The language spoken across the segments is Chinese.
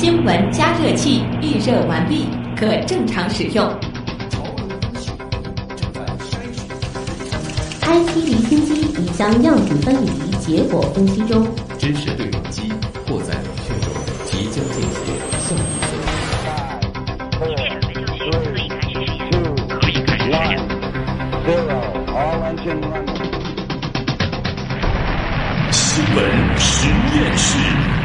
新闻加热器预热完毕，可正常使用。IT 离心机已将样品分离，结果分析中。知识对撞机或在冷却中，即将进行下一步。一切准备就绪，可以开始实验。可以开始实验。新闻实验室。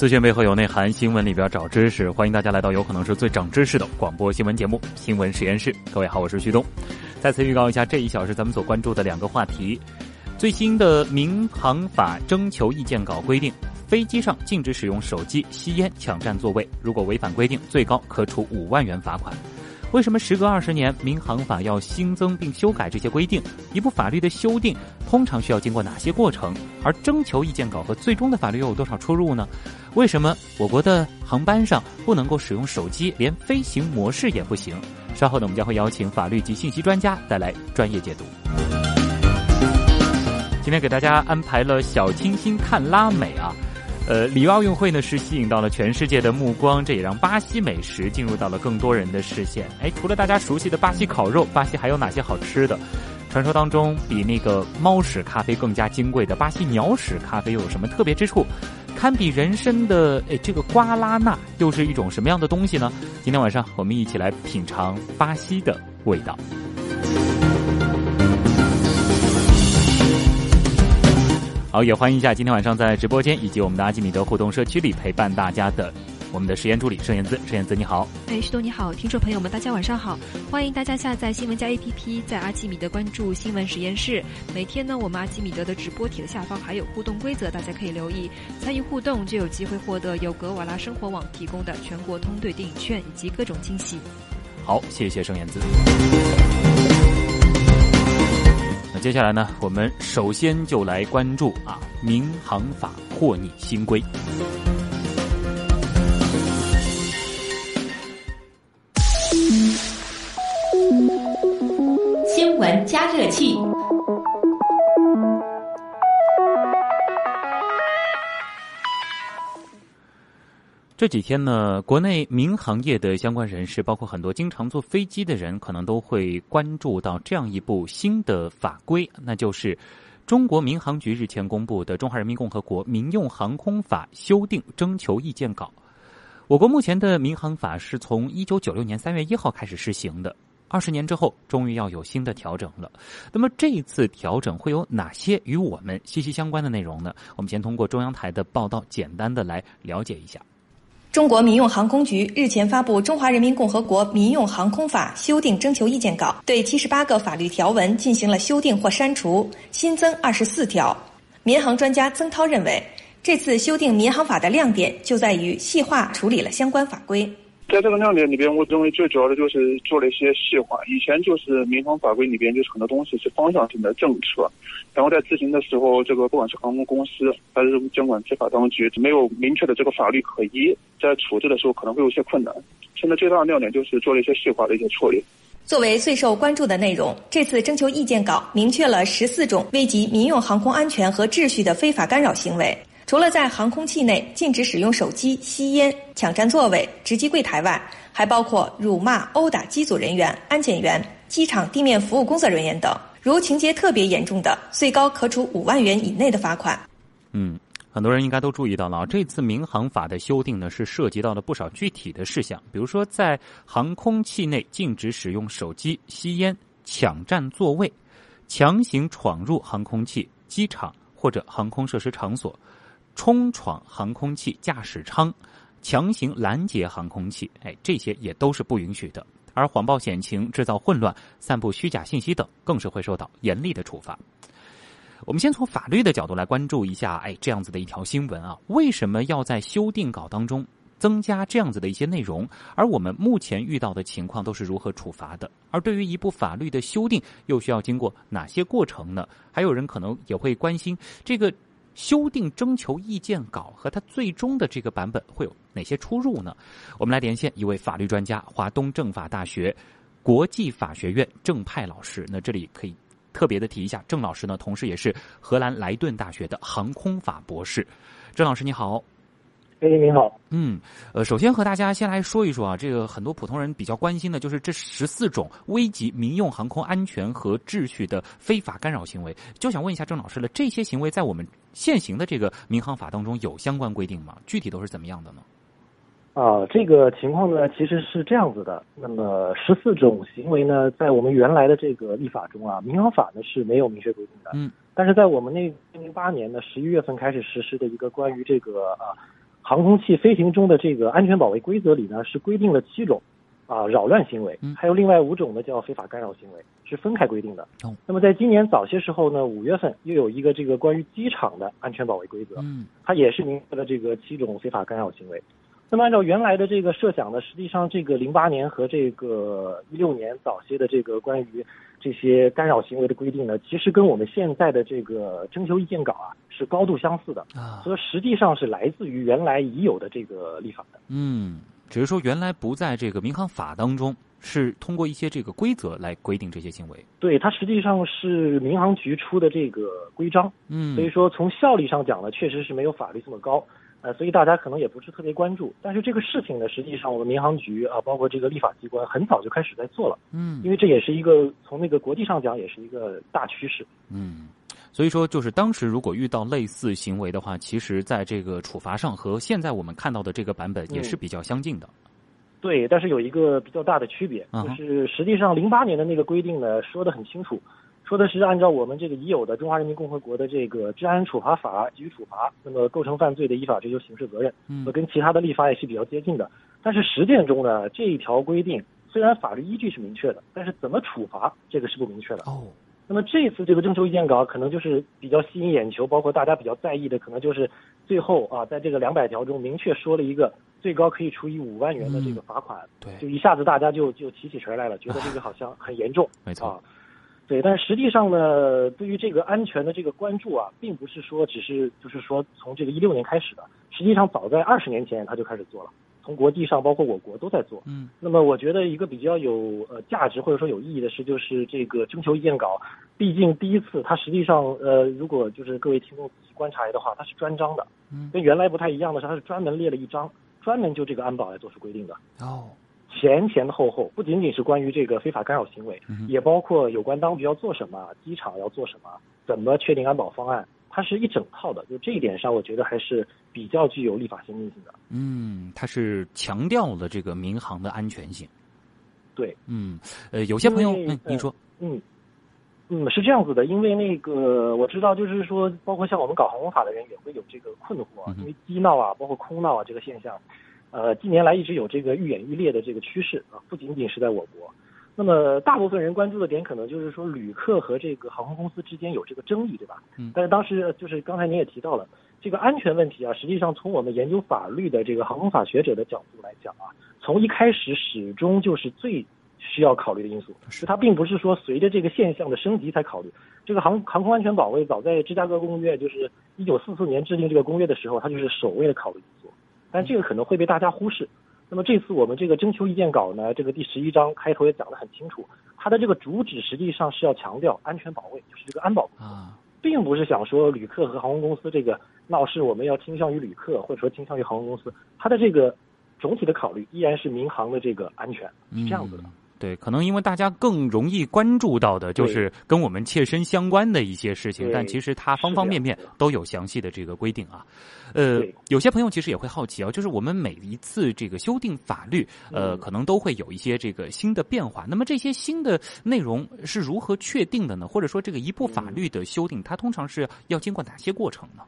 资讯背后有内涵，新闻里边找知识。欢迎大家来到有可能是最长知识的广播新闻节目《新闻实验室》。各位好，我是徐东。再次预告一下，这一小时咱们所关注的两个话题：最新的民航法征求意见稿规定，飞机上禁止使用手机、吸烟、抢占座位，如果违反规定，最高可处五万元罚款。为什么时隔二十年，民航法要新增并修改这些规定？一部法律的修订通常需要经过哪些过程？而征求意见稿和最终的法律又有多少出入呢？为什么我国的航班上不能够使用手机，连飞行模式也不行？稍后呢，我们将会邀请法律及信息专家带来专业解读。今天给大家安排了小清新看拉美啊。呃，里约奥运会呢是吸引到了全世界的目光，这也让巴西美食进入到了更多人的视线。哎，除了大家熟悉的巴西烤肉，巴西还有哪些好吃的？传说当中比那个猫屎咖啡更加金贵的巴西鸟屎咖啡又有什么特别之处？堪比人参的哎，这个瓜拉纳又是一种什么样的东西呢？今天晚上我们一起来品尝巴西的味道。好，也欢迎一下今天晚上在直播间以及我们的阿基米德互动社区里陪伴大家的我们的实验助理盛燕姿。盛燕姿你好，哎，徐东你好，听众朋友们大家晚上好，欢迎大家下载新闻加 APP，在阿基米德关注新闻实验室。每天呢，我们阿基米德的直播帖的下方还有互动规则，大家可以留意参与互动，就有机会获得由格瓦拉生活网提供的全国通兑电影券以及各种惊喜。好，谢谢盛燕姿。接下来呢，我们首先就来关注啊，民航法获拟新规。新闻加热器。这几天呢，国内民航业的相关人士，包括很多经常坐飞机的人，可能都会关注到这样一部新的法规，那就是中国民航局日前公布的《中华人民共和国民用航空法》修订征求意见稿。我国目前的民航法是从一九九六年三月一号开始施行的，二十年之后，终于要有新的调整了。那么这一次调整会有哪些与我们息息相关的内容呢？我们先通过中央台的报道，简单的来了解一下。中国民用航空局日前发布《中华人民共和国民用航空法》修订征求意见稿，对七十八个法律条文进行了修订或删除，新增二十四条。民航专家曾涛认为，这次修订民航法的亮点就在于细化处理了相关法规。在这个亮点里边，我认为最主要的就是做了一些细化。以前就是民航法规里边就是很多东西是方向性的政策，然后在执行的时候，这个不管是航空公司还是监管执法当局，没有明确的这个法律可依，在处置的时候可能会有些困难。现在最大的亮点就是做了一些细化的一些处理。作为最受关注的内容，这次征求意见稿明确了十四种危及民用航空安全和秩序的非法干扰行为。除了在航空器内禁止使用手机、吸烟、抢占座位、值机柜台外，还包括辱骂、殴打机组人员、安检员、机场地面服务工作人员等。如情节特别严重的，最高可处五万元以内的罚款。嗯，很多人应该都注意到了，这次民航法的修订呢，是涉及到了不少具体的事项，比如说在航空器内禁止使用手机、吸烟、抢占座位、强行闯入航空器、机场或者航空设施场所。冲闯航空器驾驶舱，强行拦截航空器，哎，这些也都是不允许的。而谎报险情、制造混乱、散布虚假信息等，更是会受到严厉的处罚。我们先从法律的角度来关注一下，哎，这样子的一条新闻啊，为什么要在修订稿当中增加这样子的一些内容？而我们目前遇到的情况都是如何处罚的？而对于一部法律的修订，又需要经过哪些过程呢？还有人可能也会关心这个。修订征求意见稿和它最终的这个版本会有哪些出入呢？我们来连线一位法律专家，华东政法大学国际法学院郑派老师。那这里可以特别的提一下，郑老师呢，同时也是荷兰莱顿大学的航空法博士。郑老师你好。哎，你好。嗯，呃，首先和大家先来说一说啊，这个很多普通人比较关心的就是这十四种危及民用航空安全和秩序的非法干扰行为，就想问一下郑老师了，这些行为在我们现行的这个民航法当中有相关规定吗？具体都是怎么样的呢？啊，这个情况呢，其实是这样子的。那么十四种行为呢，在我们原来的这个立法中啊，民航法呢是没有明确规定的。嗯。但是在我们那零八年的十一月份开始实施的一个关于这个啊。航空器飞行中的这个安全保卫规则里呢，是规定了七种，啊扰乱行为，还有另外五种呢叫非法干扰行为，是分开规定的。那么在今年早些时候呢，五月份又有一个这个关于机场的安全保卫规则，嗯，它也是明确了这个七种非法干扰行为。那么按照原来的这个设想呢，实际上这个零八年和这个一六年早些的这个关于这些干扰行为的规定呢，其实跟我们现在的这个征求意见稿啊是高度相似的啊，所以实际上是来自于原来已有的这个立法的。嗯，只是说原来不在这个民航法当中，是通过一些这个规则来规定这些行为。对，它实际上是民航局出的这个规章。嗯，所以说从效力上讲呢，确实是没有法律这么高。呃，所以大家可能也不是特别关注，但是这个事情呢，实际上我们民航局啊，包括这个立法机关，很早就开始在做了。嗯，因为这也是一个从那个国际上讲，也是一个大趋势。嗯，所以说就是当时如果遇到类似行为的话，其实在这个处罚上和现在我们看到的这个版本也是比较相近的。对，但是有一个比较大的区别，就是实际上零八年的那个规定呢，说的很清楚。说的是按照我们这个已有的《中华人民共和国的这个治安处罚法》给予处罚，那么构成犯罪的依法追究刑事责任，嗯，跟其他的立法也是比较接近的。但是实践中呢，这一条规定虽然法律依据是明确的，但是怎么处罚这个是不明确的。哦，那么这次这个征求意见稿可能就是比较吸引眼球，包括大家比较在意的，可能就是最后啊，在这个两百条中明确说了一个最高可以处以五万元的这个罚款，对，就一下子大家就就提起神来了，觉得这个好像很严重，没错。啊。对，但实际上呢，对于这个安全的这个关注啊，并不是说只是就是说从这个一六年开始的，实际上早在二十年前他就开始做了，从国际上包括我国都在做。嗯，那么我觉得一个比较有呃价值或者说有意义的是，就是这个征求意见稿，毕竟第一次它实际上呃，如果就是各位听众仔细观察的话，它是专章的，嗯，跟原来不太一样的是，它是专门列了一章，专门就这个安保来做出规定的。哦。前前后后不仅仅是关于这个非法干扰行为，嗯、也包括有关当局要做什么，机场要做什么，怎么确定安保方案，它是一整套的。就这一点上，我觉得还是比较具有立法先进性的。嗯，它是强调了这个民航的安全性。对，嗯，呃，有些朋友，嗯，您说，嗯，嗯，是这样子的，因为那个我知道，就是说，包括像我们搞航空法的人也会有这个困惑，嗯、因为机闹啊，包括空闹啊这个现象。呃，近年来一直有这个愈演愈烈的这个趋势啊，不仅仅是在我国。那么大部分人关注的点可能就是说，旅客和这个航空公司之间有这个争议，对吧？嗯。但是当时就是刚才您也提到了这个安全问题啊，实际上从我们研究法律的这个航空法学者的角度来讲啊，从一开始始终就是最需要考虑的因素。是。它并不是说随着这个现象的升级才考虑。这个航航空安全保卫早在芝加哥公约，就是一九四四年制定这个公约的时候，它就是首位的考虑因素。但这个可能会被大家忽视。那么这次我们这个征求意见稿呢，这个第十一章开头也讲得很清楚，它的这个主旨实际上是要强调安全保卫，就是这个安保工作，啊、并不是想说旅客和航空公司这个闹事，我们要倾向于旅客，或者说倾向于航空公司。它的这个总体的考虑依然是民航的这个安全，是这样子的。嗯对，可能因为大家更容易关注到的就是跟我们切身相关的一些事情，但其实它方方面面都有详细的这个规定啊。呃，有些朋友其实也会好奇啊，就是我们每一次这个修订法律，呃，可能都会有一些这个新的变化。那么这些新的内容是如何确定的呢？或者说这个一部法律的修订，它通常是要经过哪些过程呢？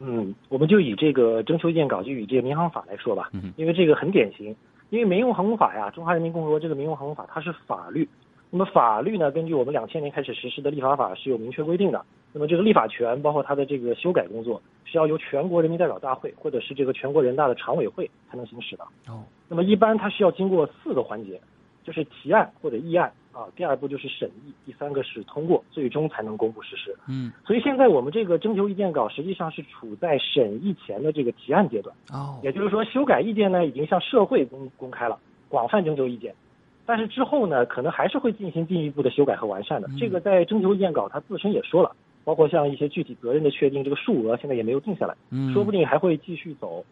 嗯，我们就以这个征求意见稿，就以这个民航法来说吧，嗯，因为这个很典型。因为民用航空法呀，中华人民共和国这个民用航空法它是法律，那么法律呢，根据我们两千年开始实施的立法法是有明确规定的。那么这个立法权包括它的这个修改工作，是要由全国人民代表大会或者是这个全国人大的常委会才能行使的。哦，那么一般它需要经过四个环节，就是提案或者议案啊，第二步就是审议，第三个是通过，最终才能公布实施。嗯，所以现在我们这个征求意见稿实际上是处在审议前的这个提案阶段。哦，也就是说，修改意见呢已经向社会公公开了，广泛征求意见。但是之后呢，可能还是会进行进一步的修改和完善的。这个在征求意见稿它自身也说了，包括像一些具体责任的确定，这个数额现在也没有定下来，嗯说不定还会继续走。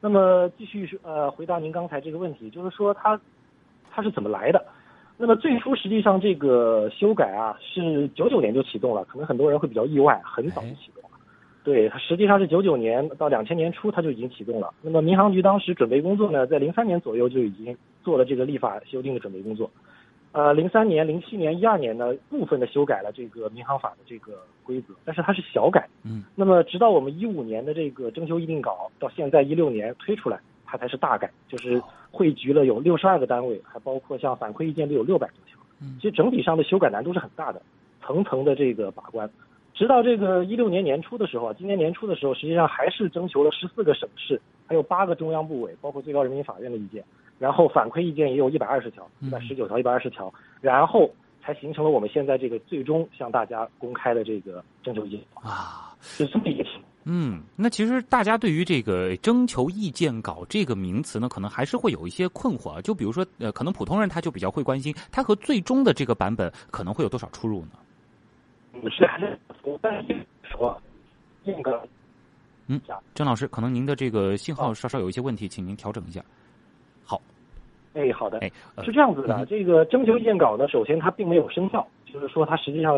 那么继续呃回答您刚才这个问题，就是说它它是怎么来的？那么最初实际上这个修改啊是九九年就启动了，可能很多人会比较意外，很早就启动了。对，它实际上是九九年到两千年初它就已经启动了。那么民航局当时准备工作呢，在零三年左右就已经做了这个立法修订的准备工作。呃，零三年、零七年、一二年呢，部分的修改了这个民航法的这个规则，但是它是小改。嗯。那么直到我们一五年的这个征求议定稿到现在一六年推出来，它才是大改，就是汇聚了有六十二个单位，还包括像反馈意见都有六百多条。嗯其实整体上的修改难度是很大的，层层的这个把关。直到这个一六年年初的时候啊，今年年初的时候，实际上还是征求了十四个省市，还有八个中央部委，包括最高人民法院的意见，然后反馈意见也有一百二十条，一百十九条，一百二十条，然后才形成了我们现在这个最终向大家公开的这个征求意见啊，是这么一个情况。嗯，那其实大家对于这个征求意见稿这个名词呢，可能还是会有一些困惑啊。就比如说，呃，可能普通人他就比较会关心，它和最终的这个版本可能会有多少出入呢？是还是我在说那个嗯，郑老师，可能您的这个信号稍稍有一些问题，请您调整一下。好，哎，好的，哎，是这样子的，这个征求意见稿呢，首先它并没有生效，就是说它实际上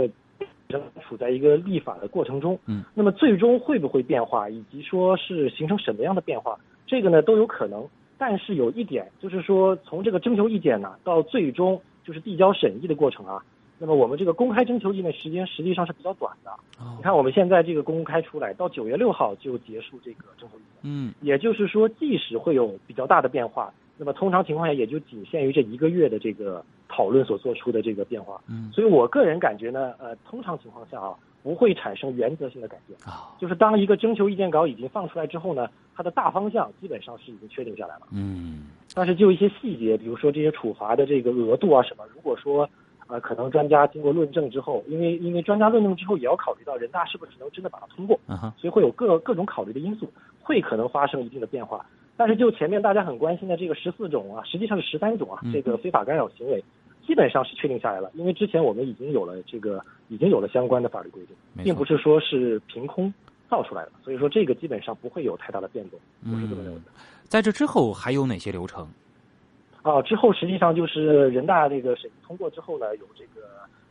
仍处在一个立法的过程中。嗯，那么最终会不会变化，以及说是形成什么样的变化，这个呢都有可能。但是有一点就是说，从这个征求意见呢到最终就是递交审议的过程啊，那么我们这个公开征求意见时间实际上是比较短的。哦你看我们现在这个公开出来，到九月六号就结束这个征求意见。嗯也就是说，即使会有比较大的变化，那么通常情况下也就仅限于这一个月的这个讨论所做出的这个变化。嗯所以我个人感觉呢，呃，通常情况下啊，不会产生原则性的改变。啊，就是当一个征求意见稿已经放出来之后呢，它的大方向基本上是已经确定下来了。嗯但是就一些细节，比如说这些处罚的这个额度啊什么，如果说呃可能专家经过论证之后，因为因为专家论证之后也要考虑到人大是不是能真的把它通过，嗯哼所以会有各各种考虑的因素，会可能发生一定的变化。但是就前面大家很关心的这个十四种啊，实际上是十三种啊嗯，这个非法干扰行为，基本上是确定下来了。因为之前我们已经有了这个已经有了相关的法律规定，并不是说是凭空造出来的，所以说这个基本上不会有太大的变动，我是这么认为的。在这之后还有哪些流程？啊，之后实际上就是人大这个审议通过之后呢，有这个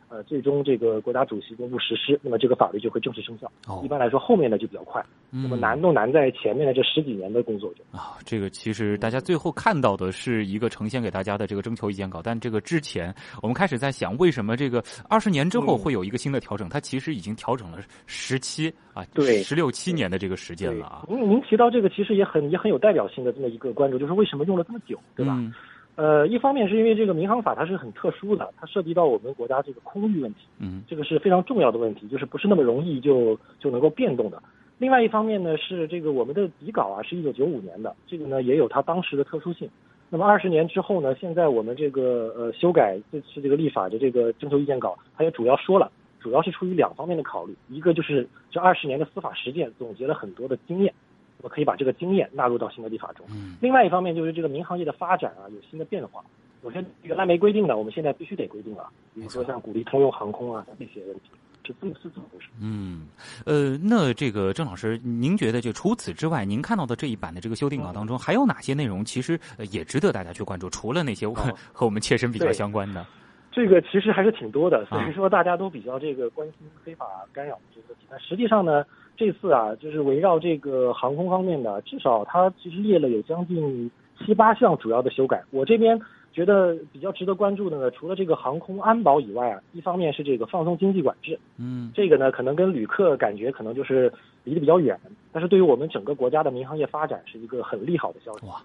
呃最终这个国家主席公布实施，那么这个法律就会正式生效。哦一般来说后面的就比较快，那么嗯难都难在前面的这十几年的工作中。啊，这个其实大家最后看到的是一个呈现给大家的这个征求意见稿，但这个之前我们开始在想，为什么这个二十年之后嗯会有一个新的调整？它其实已经调整了十七啊，对十六七年的这个时间了啊。您您提到这个其实也很也很有代表性的这么一个关注，就是为什么用了这么久，对吧？嗯呃，一方面是因为这个民航法它是很特殊的，它涉及到我们国家这个空域问题，嗯这个是非常重要的问题，就是不是那么容易就就能够变动的。另外一方面呢，是这个我们的底稿啊是一九九五年的，这个呢也有它当时的特殊性。那么二十年之后呢，现在我们这个呃修改这次这个立法的这个征求意见稿，它也主要说了，主要是出于两方面的考虑，一个就是这二十年的司法实践总结了很多的经验，我们可以把这个经验纳入到新的立法中。嗯另外一方面就是这个民航业的发展啊，有新的变化，有些原来没规定的，我们现在必须得规定了，比如说像鼓励通用航空啊这些问题，是这么是这么回事。嗯，呃，那这个郑老师，您觉得就除此之外，您看到的这一版的这个修订稿当中，还有哪些内容其实呃也值得大家去关注？除了那些 和我们切身比较相关的，这个其实还是挺多的，所啊以说大家都比较这个关心非法干扰这个问题。但实际上呢，这次啊，就是围绕这个航空方面的，至少它其实列了有将近七八项主要的修改。我这边觉得比较值得关注的呢，除了这个航空安保以外啊，一方面是这个放松经济管制，嗯这个呢可能跟旅客感觉可能就是离得比较远，但是对于我们整个国家的民航业发展是一个很利好的消息。哇，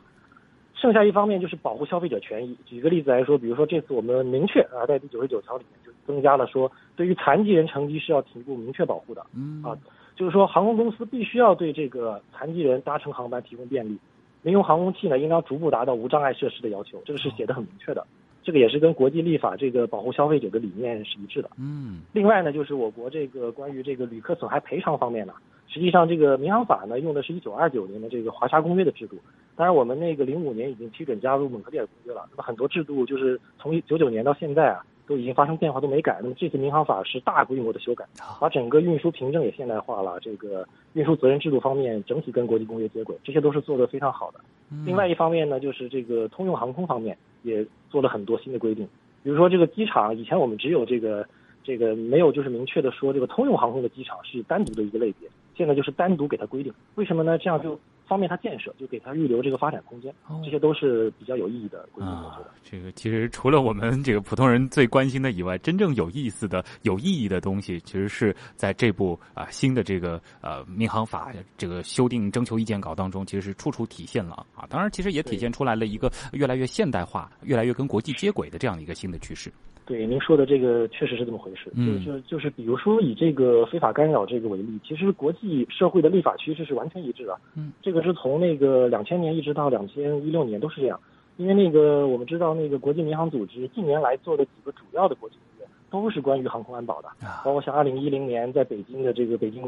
剩下一方面就是保护消费者权益。举个例子来说，比如说这次我们明确啊，在第九十九条里面就增加了说，对于残疾人乘机是要提供明确保护的。嗯啊，就是说航空公司必须要对这个残疾人搭乘航班提供便利，民用航空器呢应当逐步达到无障碍设施的要求，这个是写的很明确的。这个也是跟国际立法这个保护消费者的理念是一致的。嗯另外呢，就是我国这个关于这个旅客损害赔偿方面呢，实际上，这个民航法呢，用的是一九二九年的这个华沙公约的制度。当然，我们那个零五年已经批准加入蒙特利尔公约了。那么很多制度就是从九九年到现在啊，都已经发生变化，都没改。那么这次民航法是大规模的修改，把整个运输凭证也现代化了。这个运输责任制度方面，整体跟国际公约接轨，这些都是做得非常好的。另外一方面呢，就是这个通用航空方面也做了很多新的规定，比如说这个机场，以前我们只有这个。这个没有，就是明确的说，这个通用航空的机场是单独的一个类别。现在就是单独给它规定，为什么呢？这样就方便它建设，就给它预留这个发展空间。这些都是比较有意义的规定。啊，这个其实除了我们这个普通人最关心的以外，真正有意思的、有意义的东西，其实是在这部啊新的这个呃民航法这个修订征求意见稿当中，其实是处处体现了啊。当然，其实也体现出来了一个越来越现代化、越来越跟国际接轨的这样的一个新的趋势。对您说的这个确实是这么回事，就是就是比如说以这个非法干扰这个为例，其实国际社会的立法趋势是完全一致的。嗯，这个是从那个两千年一直到两千一六年都是这样，因为那个我们知道那个国际民航组织近年来做的几个主要的国际公约都是关于航空安保的，包括像二零一零年在北京的这个北京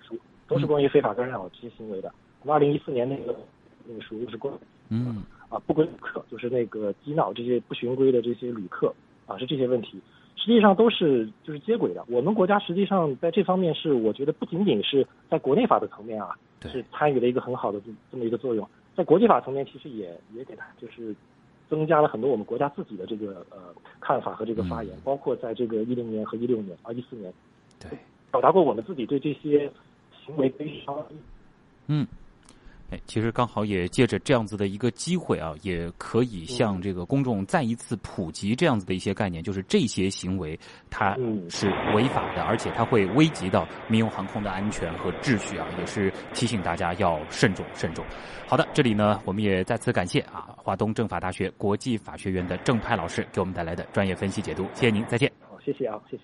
书都是关于非法干扰这些行为的。那么二零一四年那个那个书又是关嗯啊不归旅客，就是那个激闹这些不循规的这些旅客。啊，是这些问题，实际上都是就是接轨的。我们国家实际上在这方面是，我觉得不仅仅是在国内法的层面啊，是参与了一个很好的这这么一个作用，在国际法层面其实也也给他就是增加了很多我们国家自己的这个呃看法和这个发言，包括在这个一零年和一六年啊一四年，对，表达过我们自己对这些行为悲伤。嗯。哎，其实刚好也借着这样子的一个机会啊，也可以向这个公众再一次普及这样子的一些概念，就是这些行为它是违法的，而且它会危及到民用航空的安全和秩序啊，也是提醒大家要慎重慎重。好的，这里呢，我们也再次感谢啊，华东政法大学国际法学院的郑派老师给我们带来的专业分析解读，谢谢您，再见。好，谢谢啊，谢谢。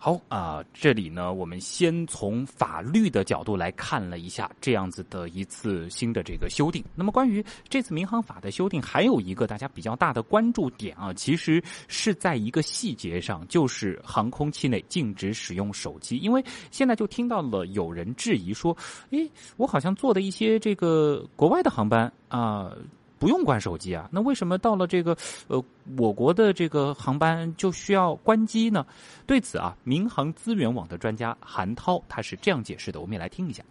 好啊，这里呢，我们先从法律的角度来看了一下这样子的一次新的这个修订。那么，关于这次民航法的修订，还有一个大家比较大的关注点啊，其实是在一个细节上，就是航空器内禁止使用手机。因为现在就听到了有人质疑说，诶，我好像坐的一些这个国外的航班啊。不用关手机啊？那为什么到了这个呃我国的这个航班就需要关机呢？对此啊，民航资源网的专家韩涛他是这样解释的，我们也来听一下。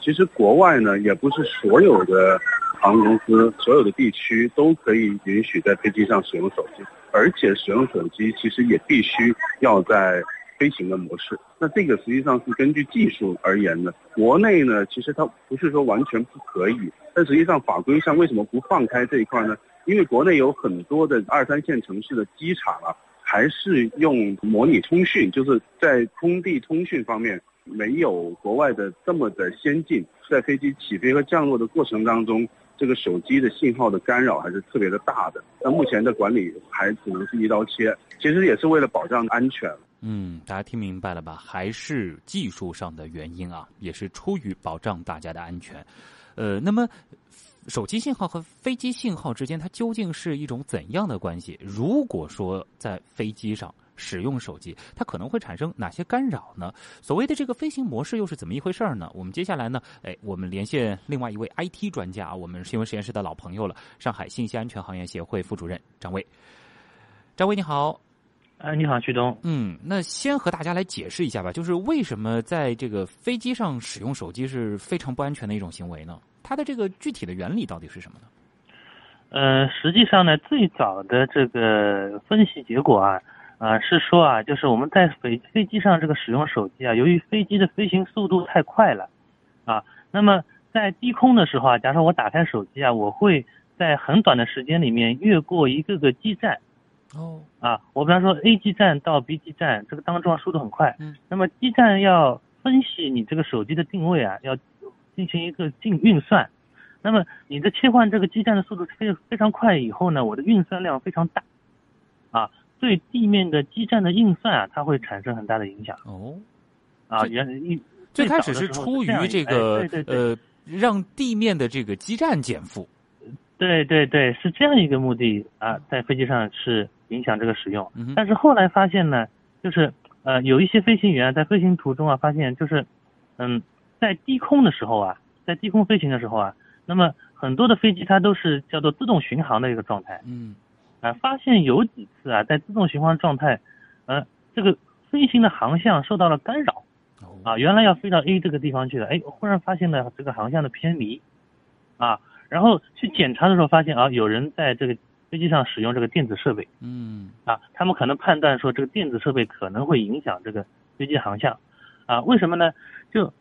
其实国外呢，也不是所有的航空公司、所有的地区都可以允许在飞机上使用手机，而且使用手机其实也必须要在。飞行的模式，那这个实际上是根据技术而言的。国内呢，其实它不是说完全不可以，但实际上法规上为什么不放开这一块呢？因为国内有很多的二三线城市的机场啊，还是用模拟通讯，就是在空地通讯方面没有国外的这么的先进。在飞机起飞和降落的过程当中，这个手机的信号的干扰还是特别的大的。那目前的管理还只能是一刀切，其实也是为了保障安全。嗯，大家听明白了吧？还是技术上的原因啊，也是出于保障大家的安全。呃，那么手机信号和飞机信号之间，它究竟是一种怎样的关系？如果说在飞机上使用手机，它可能会产生哪些干扰呢？所谓的这个飞行模式又是怎么一回事呢？我们接下来呢，哎，我们连线另外一位 IT 专家，我们新闻实验室的老朋友了，上海信息安全行业协会副主任张威。张威，你好。哎，你好，旭东。嗯，那先和大家来解释一下吧，就是为什么在这个飞机上使用手机是非常不安全的一种行为呢？它的这个具体的原理到底是什么呢？呃，实际上呢，最早的这个分析结果啊，啊是说啊，就是我们在飞飞机上这个使用手机啊，由于飞机的飞行速度太快了，啊，那么在低空的时候啊，假如说我打开手机啊，我会在很短的时间里面越过一个个基站。哦，啊，我比方说 A 基站到 B 基站，这个当中速度很快。嗯，那么基站要分析你这个手机的定位啊，要进行一个进运算。那么你的切换这个基站的速度非非常快以后呢，我的运算量非常大，啊，对地面的基站的运算啊，它会产生很大的影响。哦，啊，原一最开始是出于这个呃，让地面的这个基站减负。对对对，是这样一个目的啊，在飞机上是。影响这个使用，嗯、但是后来发现呢，就是呃有一些飞行员在飞行途中啊，发现就是嗯，在低空的时候啊，在低空飞行的时候啊，那么很多的飞机它都是叫做自动巡航的一个状态。嗯，啊，发现有几次啊，在自动巡航状态，呃，这个飞行的航向受到了干扰。啊，原来要飞到 A 这个地方去的，哎，忽然发现了这个航向的偏离，啊，然后去检查的时候发现啊，有人在这个飞机上使用这个电子设备，嗯，啊，他们可能判断说这个电子设备可能会影响这个飞机航向，啊，为什么呢？就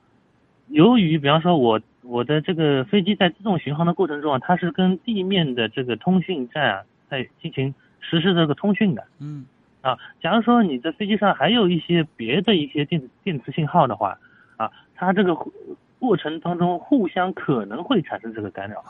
由于比方说我我的这个飞机在自动巡航的过程中啊，它是跟地面的这个通讯站啊在进行实施这个通讯的，嗯。啊，假如说你的飞机上还有一些别的一些电子电磁信号的话，啊，它这个过程当中互相可能会产生这个干扰。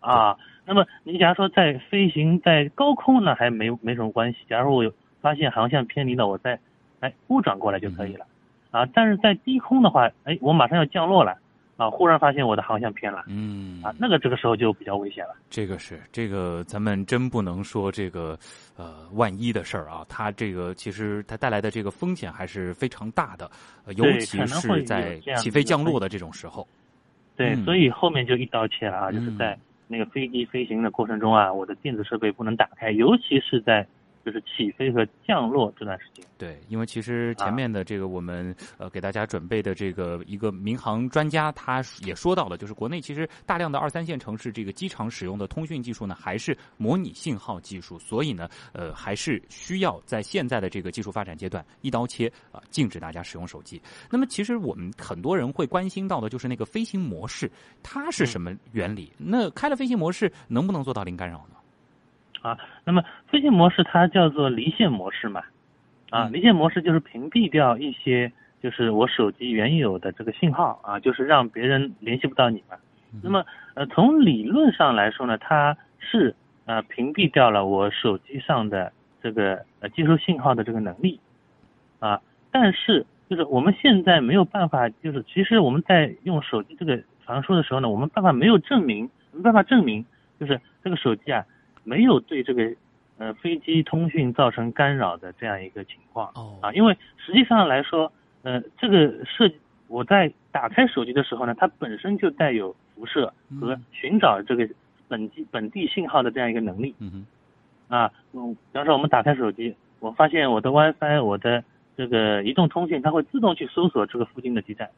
啊，那么你假如说在飞行在高空呢，还没没什么关系。假如我有发现航向偏离了，我再哎误转过来就可以了。啊，但是在低空的话，哎，我马上要降落了。啊！忽然发现我的航向偏了，嗯，啊，那个这个时候就比较危险了。这个是这个，咱们真不能说这个，呃，万一的事儿啊。它这个其实它带来的这个风险还是非常大的，尤其是在起飞降落的这种时候。对，所以后面就一刀切了啊，就是在那个飞机飞行的过程中啊，我的电子设备不能打开，尤其是在。就是起飞和降落这段时间，对，因为其实前面的这个我们呃给大家准备的这个一个民航专家，他也说到了，就是国内其实大量的二三线城市这个机场使用的通讯技术呢，还是模拟信号技术，所以呢，呃，还是需要在现在的这个技术发展阶段一刀切啊，禁止大家使用手机。那么，其实我们很多人会关心到的就是那个飞行模式，它是什么原理？那开了飞行模式能不能做到零干扰呢？啊，那么飞行模式它叫做离线模式嘛，啊，离线模式就是屏蔽掉一些就是我手机原有的这个信号啊，就是让别人联系不到你嘛。那么呃，从理论上来说呢，它是呃屏蔽掉了我手机上的这个呃接收信号的这个能力啊，但是就是我们现在没有办法，就是其实我们在用手机这个传输的时候呢，我们办法没有证明，没办法证明就是这个手机啊。没有对这个呃飞机通讯造成干扰的这样一个情况哦啊，因为实际上来说，呃，这个设我在打开手机的时候呢，它本身就带有辐射和寻找这个本地本地信号的这样一个能力。嗯哼。啊，嗯，比方说我们打开手机，我发现我的 WiFi，我的这个移动通信，它会自动去搜索这个附近的基站，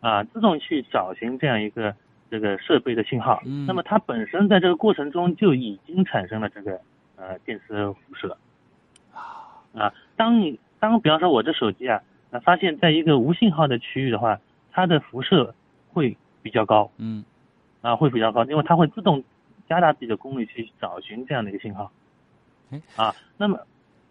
啊，自动去找寻这样一个。这个设备的信号，那么它本身在这个过程中就已经产生了这个呃电磁辐射啊。当你当比方说我这手机啊，那发现在一个无信号的区域的话，它的辐射会比较高，嗯，啊会比较高，因为它会自动加大自己的功率去找寻这样的一个信号，啊，那么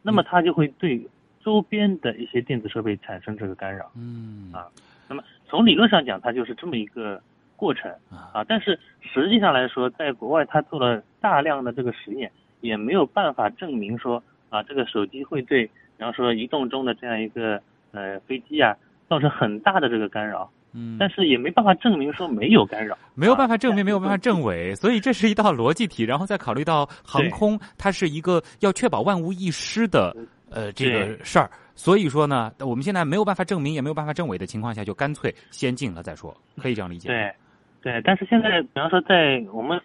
那么它就会对周边的一些电子设备产生这个干扰，嗯啊，那么从理论上讲，它就是这么一个。过程啊，但是实际上来说，在国外他做了大量的这个实验，也没有办法证明说啊，这个手机会对，比方说移动中的这样一个呃飞机啊，造成很大的这个干扰。嗯，但是也没办法证明说没有干扰，没有办法证明，没有办法证伪，所以这是一道逻辑题。然后再考虑到航空，它是一个要确保万无一失的呃这个事儿，所以说呢，我们现在没有办法证明，也没有办法证伪的情况下，就干脆先进了再说，可以这样理解。对。对，但是现在，比方说，在我们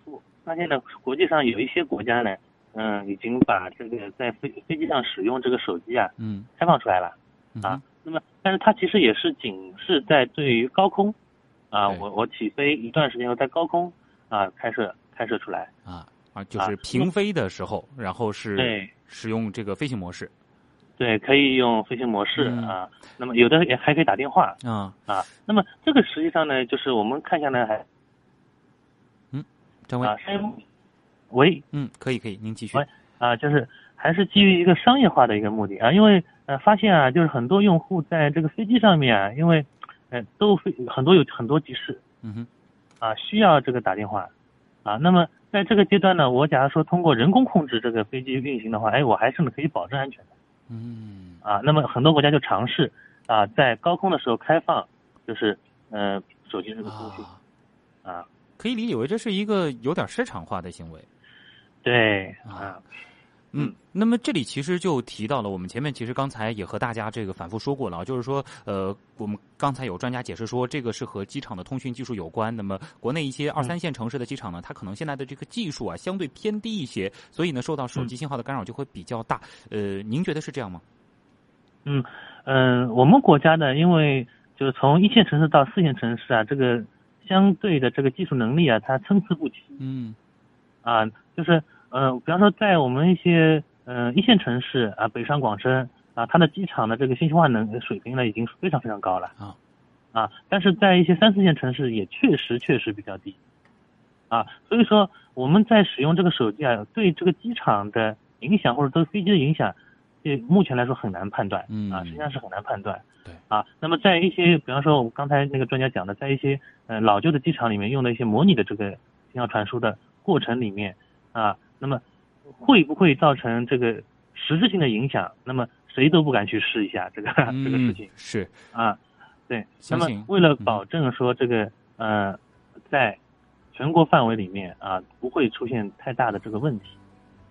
发现呢，国际上有一些国家呢，嗯，已经把这个在飞飞机上使用这个手机啊，嗯，开放出来了，啊，那么，但是它其实也是仅是在对于高空，啊，我我起飞一段时间后在高空啊开设开设出来，啊啊，就是平飞的时候，然后是对使用这个飞行模式，对，可以用飞行模式啊，那么有的也还可以打电话，啊啊，那么这个实际上呢，就是我们看下来还。嗯张威，喂，嗯，可以可以，您继续。喂，啊，就是还是基于一个商业化的一个目的啊，因为呃发现啊，就是很多用户在这个飞机上面啊，因为呃都飞很多有很多急事，嗯哼，啊需要这个打电话，啊，那么在这个阶段呢，我假如说通过人工控制这个飞机运行的话，哎，我还是可以保证安全的，嗯，啊，那么很多国家就尝试啊，在高空的时候开放，就是呃手机这个通讯，啊。可以理解为这是一个有点市场化的行为，对啊。嗯，那么这里其实就提到了，我们前面其实刚才也和大家这个反复说过了，就是说，呃，我们刚才有专家解释说，这个是和机场的通讯技术有关。那么，国内一些二三线城市的机场呢，它可能现在的这个技术啊，相对偏低一些，所以呢，受到手机信号的干扰就会比较大。呃，您觉得是这样吗？嗯嗯，我们国家呢，因为就是从一线城市到四线城市啊，这个相对的这个技术能力啊，它参差不齐。嗯，啊，就是。嗯，比方说在我们一些嗯一线城市啊，北上广深啊，它的机场的这个信息化能水平呢，已经非常非常高了啊啊，但是在一些三四线城市也确实确实比较低啊，所以说我们在使用这个手机啊，对这个机场的影响或者对飞机的影响，这目前来说很难判断，嗯啊，实际上是很难判断，对啊，那么在一些比方说我们刚才那个专家讲的，在一些呃老旧的机场里面用的一些模拟的这个信号传输的过程里面啊。那么会不会造成这个实质性的影响？那么谁都不敢去试一下这个 这个事情。是啊，对。那么为了保证说这个呃，在全国范围里面啊不会出现太大的这个问题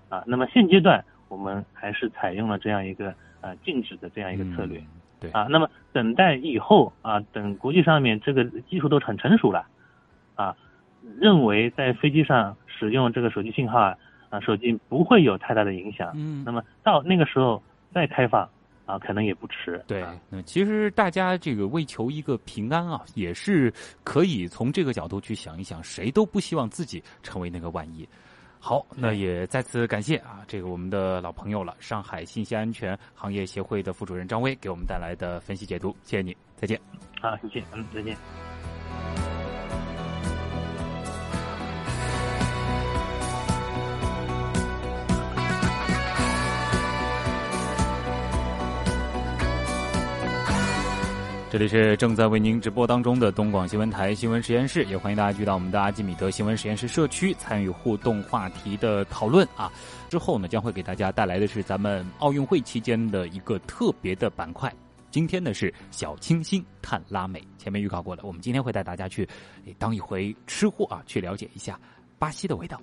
啊，那么现阶段我们还是采用了这样一个呃禁止的这样一个策略。对啊，那么等待以后啊，等国际上面这个技术都很成熟了啊，认为在飞机上使用这个手机信号啊。啊，手机不会有太大的影响。嗯，那么到那个时候再开放啊，可能也不迟。对，那其实大家这个为求一个平安啊，也是可以从这个角度去想一想，谁都不希望自己成为那个万一。好，那也再次感谢啊，这个我们的老朋友了，上海信息安全行业协会的副主任张威给我们带来的分析解读，谢谢你，再见。好，谢谢，嗯，再见。这里是正在为您直播当中的东广新闻台新闻实验室，也欢迎大家聚到我们的阿基米德新闻实验室社区参与互动话题的讨论啊。之后呢，将会给大家带来的是咱们奥运会期间的一个特别的板块。今天呢是小清新探拉美，前面预告过了，我们今天会带大家去当一回吃货啊，去了解一下巴西的味道。